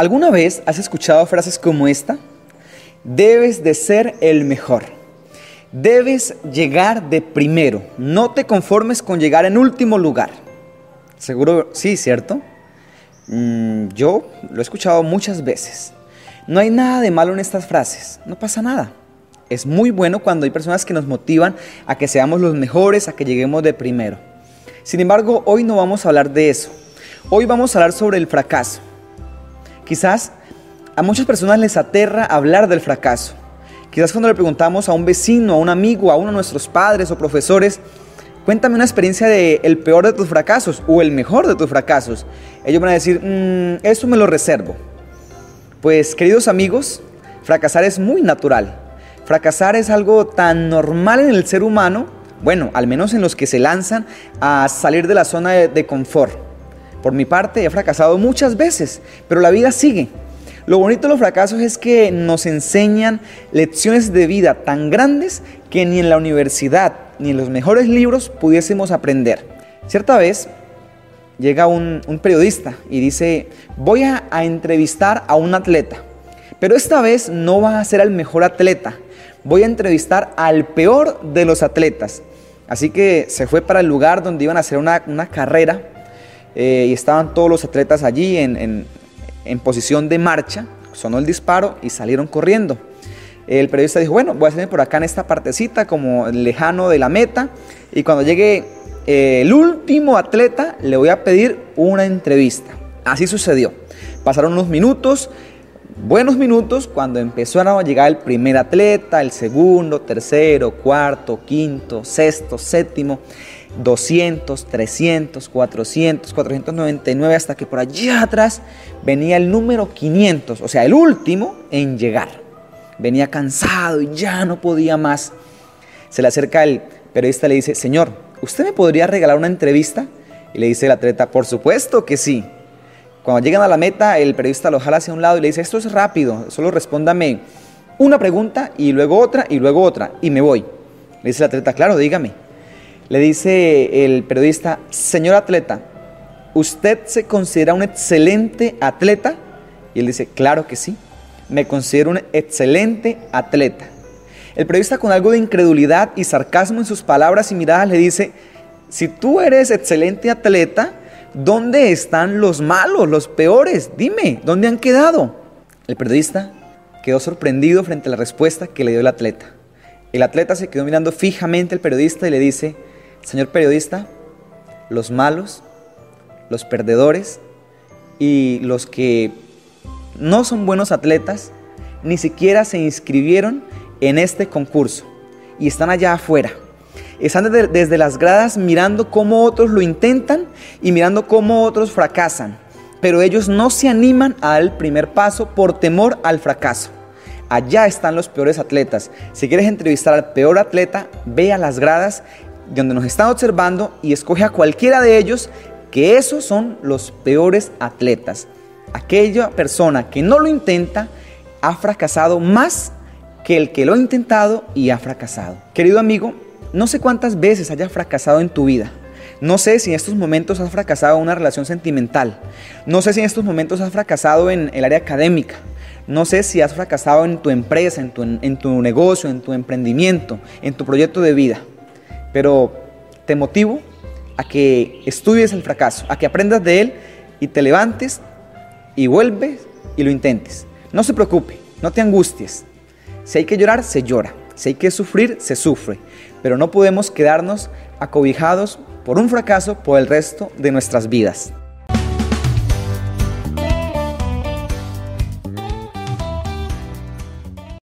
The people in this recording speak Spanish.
¿Alguna vez has escuchado frases como esta? Debes de ser el mejor. Debes llegar de primero. No te conformes con llegar en último lugar. Seguro, sí, ¿cierto? Mm, yo lo he escuchado muchas veces. No hay nada de malo en estas frases. No pasa nada. Es muy bueno cuando hay personas que nos motivan a que seamos los mejores, a que lleguemos de primero. Sin embargo, hoy no vamos a hablar de eso. Hoy vamos a hablar sobre el fracaso. Quizás a muchas personas les aterra hablar del fracaso. Quizás cuando le preguntamos a un vecino, a un amigo, a uno de nuestros padres o profesores, cuéntame una experiencia de el peor de tus fracasos o el mejor de tus fracasos. Ellos van a decir, mm, eso me lo reservo. Pues queridos amigos, fracasar es muy natural. Fracasar es algo tan normal en el ser humano, bueno, al menos en los que se lanzan a salir de la zona de, de confort. Por mi parte, he fracasado muchas veces, pero la vida sigue. Lo bonito de los fracasos es que nos enseñan lecciones de vida tan grandes que ni en la universidad ni en los mejores libros pudiésemos aprender. Cierta vez llega un, periodista y dice, voy a, entrevistar a un atleta, pero esta vez no va a ser al mejor atleta, voy a entrevistar al peor de los atletas. Así que se fue para el lugar donde iban a hacer una carrera eh, y estaban todos los atletas allí en, posición de marcha, sonó el disparo y salieron corriendo. El periodista dijo, bueno, voy a hacerme por acá en esta partecita como lejano de la meta y cuando llegue eh, el último atleta le voy a pedir una entrevista. Así sucedió. Pasaron unos minutos, buenos minutos, cuando empezó a llegar el primer atleta, el segundo, tercero, cuarto, quinto, sexto, séptimo. 200, 300, 400, 499, hasta que por allá atrás venía el número 500, o sea, el último en llegar. Venía cansado y ya no podía más. Se le acerca el periodista y le dice, Señor, ¿usted me podría regalar una entrevista? Y le dice el atleta, por supuesto que sí. Cuando llegan a la meta, el periodista lo jala hacia un lado y le dice, esto es rápido, solo respóndame una pregunta y luego otra y luego otra y me voy. Le dice el atleta, claro, dígame. Le dice el periodista, señor atleta, ¿usted se considera un excelente atleta? Y él dice, claro que sí, me considero un excelente atleta. El periodista con algo de incredulidad y sarcasmo en sus palabras y miradas le dice, si tú eres excelente atleta, ¿dónde están los malos, los peores? Dime, ¿dónde han quedado? El periodista quedó sorprendido frente a la respuesta que le dio el atleta. El atleta se quedó mirando fijamente al periodista y le dice, Señor periodista, los malos, los perdedores y los que no son buenos atletas ni siquiera se inscribieron en este concurso y están allá afuera. Están desde, las gradas mirando cómo otros lo intentan y mirando cómo otros fracasan. Pero ellos no se animan a dar el primer paso por temor al fracaso. Allá están los peores atletas. Si quieres entrevistar al peor atleta, ve a las gradas donde nos están observando y escoge a cualquiera de ellos, que esos son los peores atletas. Aquella persona que no lo intenta ha fracasado más que el que lo ha intentado y ha fracasado. Querido amigo, no sé cuántas veces hayas fracasado en tu vida. No sé si en estos momentos has fracasado en una relación sentimental. No sé si en estos momentos has fracasado en el área académica. No sé si has fracasado en tu empresa, en tu, en tu negocio, en tu emprendimiento, en tu proyecto de vida. Pero te motivo a que estudies el fracaso, a que aprendas de él y te levantes y vuelves y lo intentes. No se preocupe, no te angusties. Si hay que llorar, se llora. Si hay que sufrir, se sufre. Pero no podemos quedarnos acobijados por un fracaso por el resto de nuestras vidas.